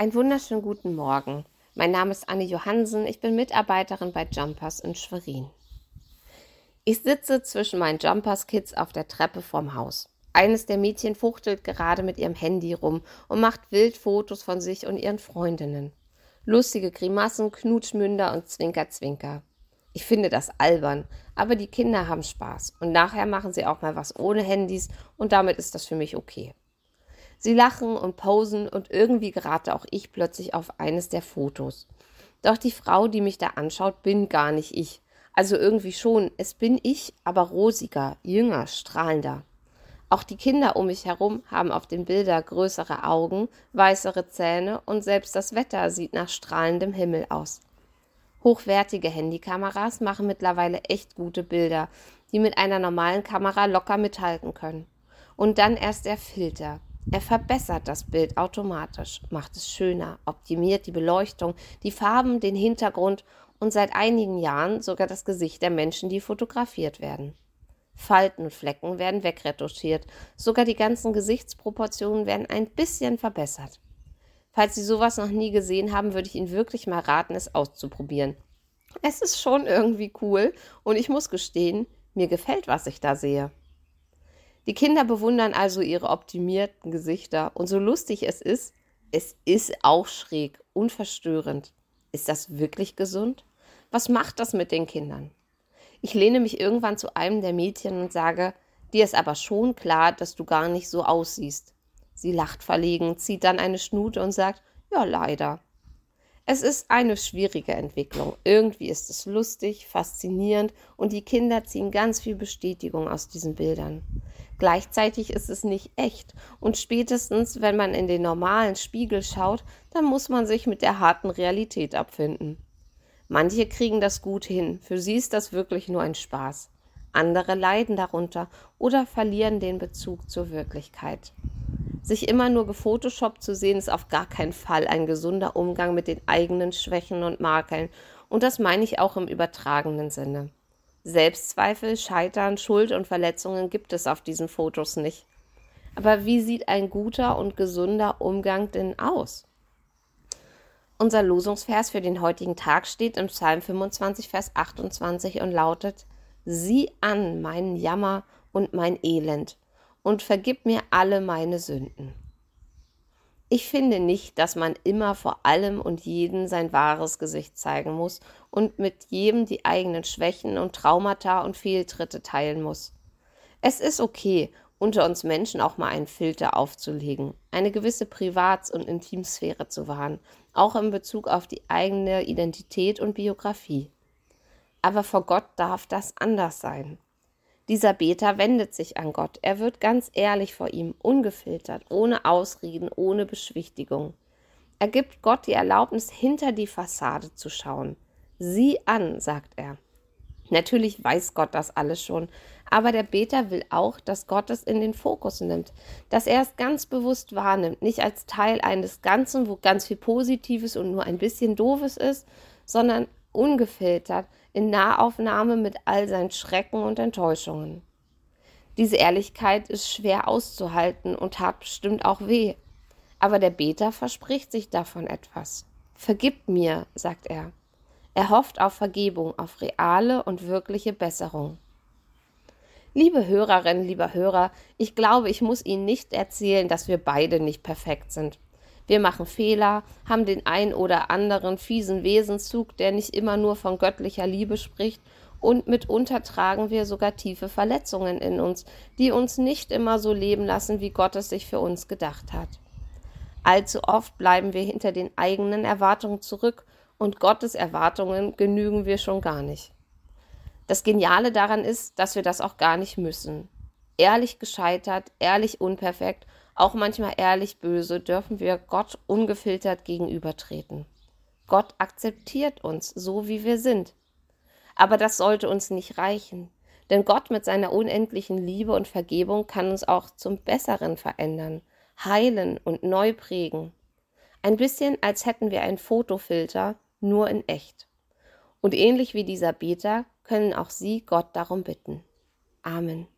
Einen wunderschönen guten Morgen. Mein Name ist Anne Johansen. Ich bin Mitarbeiterin bei Jumpers in Schwerin. Ich sitze zwischen meinen Jumpers-Kids auf der Treppe vorm Haus. Eines der Mädchen fuchtelt gerade mit ihrem Handy rum und macht wild Fotos von sich und ihren Freundinnen. Lustige Grimassen, Knutschmünder und Zwinker-Zwinker. Ich finde das albern, aber die Kinder haben Spaß und nachher machen sie auch mal was ohne Handys und damit ist das für mich okay. Sie lachen und posen und irgendwie gerate auch ich plötzlich auf eines der Fotos. Doch die Frau, die mich da anschaut, bin gar nicht ich. Also irgendwie schon, es bin ich, aber rosiger, jünger, strahlender. Auch die Kinder um mich herum haben auf den Bildern größere Augen, weißere Zähne und selbst das Wetter sieht nach strahlendem Himmel aus. Hochwertige Handykameras machen mittlerweile echt gute Bilder, die mit einer normalen Kamera locker mithalten können. Und dann erst der Filter. Er verbessert das Bild automatisch, macht es schöner, optimiert die Beleuchtung, die Farben, den Hintergrund und seit einigen Jahren sogar das Gesicht der Menschen, die fotografiert werden. Falten und Flecken werden wegretuschiert, sogar die ganzen Gesichtsproportionen werden ein bisschen verbessert. Falls Sie sowas noch nie gesehen haben, würde ich Ihnen wirklich mal raten, es auszuprobieren. Es ist schon irgendwie cool und ich muss gestehen, mir gefällt, was ich da sehe. Die Kinder bewundern also ihre optimierten Gesichter und so lustig es ist, es ist auch schräg und verstörend. Ist das wirklich gesund? Was macht das mit den Kindern? Ich lehne mich irgendwann zu einem der Mädchen und sage, dir ist aber schon klar, dass du gar nicht so aussiehst. Sie lacht verlegen, zieht dann eine Schnute und sagt, ja, leider. Es ist eine schwierige Entwicklung. Irgendwie ist es lustig, faszinierend und die Kinder ziehen ganz viel Bestätigung aus diesen Bildern. Gleichzeitig ist es nicht echt und spätestens, wenn man in den normalen Spiegel schaut, dann muss man sich mit der harten Realität abfinden. Manche kriegen das gut hin, für sie ist das wirklich nur ein Spaß. Andere leiden darunter oder verlieren den Bezug zur Wirklichkeit. Sich immer nur gefotoshoppt zu sehen, ist auf gar keinen Fall ein gesunder Umgang mit den eigenen Schwächen und Makeln, und das meine ich auch im übertragenen Sinne. Selbstzweifel, Scheitern, Schuld und Verletzungen gibt es auf diesen Fotos nicht. Aber wie sieht ein guter und gesunder Umgang denn aus? Unser Losungsvers für den heutigen Tag steht im Psalm 25, Vers 28 und lautet: Sieh an meinen Jammer und mein Elend und vergib mir alle meine Sünden. Ich finde nicht, dass man immer vor allem und jeden sein wahres Gesicht zeigen muss und mit jedem die eigenen Schwächen und Traumata und Fehltritte teilen muss. Es ist okay, unter uns Menschen auch mal einen Filter aufzulegen, eine gewisse Privats- und Intimsphäre zu wahren, auch in Bezug auf die eigene Identität und Biografie. Aber vor Gott darf das anders sein. Dieser Beter wendet sich an Gott. Er wird ganz ehrlich vor ihm, ungefiltert, ohne Ausreden, ohne Beschwichtigung. Er gibt Gott die Erlaubnis, hinter die Fassade zu schauen. Sieh an, sagt er. Natürlich weiß Gott das alles schon, aber der Beter will auch, dass Gott es in den Fokus nimmt, dass er es ganz bewusst wahrnimmt, nicht als Teil eines Ganzen, wo ganz viel Positives und nur ein bisschen Doofes ist, sondern ungefiltert, in Nahaufnahme mit all seinen Schrecken und Enttäuschungen. Diese Ehrlichkeit ist schwer auszuhalten und tat bestimmt auch weh. Aber der Beter verspricht sich davon etwas. Vergib mir, sagt er. Er hofft auf Vergebung, auf reale und wirkliche Besserung. Liebe Hörerinnen, lieber Hörer, ich glaube, ich muss Ihnen nicht erzählen, dass wir beide nicht perfekt sind. Wir machen Fehler, haben den ein oder anderen fiesen Wesenszug, der nicht immer nur von göttlicher Liebe spricht, und mitunter tragen wir sogar tiefe Verletzungen in uns, die uns nicht immer so leben lassen, wie Gott es sich für uns gedacht hat. Allzu oft bleiben wir hinter den eigenen Erwartungen zurück und Gottes Erwartungen genügen wir schon gar nicht. Das Geniale daran ist, dass wir das auch gar nicht müssen. Ehrlich gescheitert, ehrlich unperfekt auch manchmal ehrlich böse, dürfen wir Gott ungefiltert gegenübertreten. Gott akzeptiert uns so, wie wir sind. Aber das sollte uns nicht reichen, denn Gott mit seiner unendlichen Liebe und Vergebung kann uns auch zum Besseren verändern, heilen und neu prägen. Ein bisschen, als hätten wir einen Fotofilter, nur in echt. Und ähnlich wie dieser Beter können auch Sie Gott darum bitten. Amen.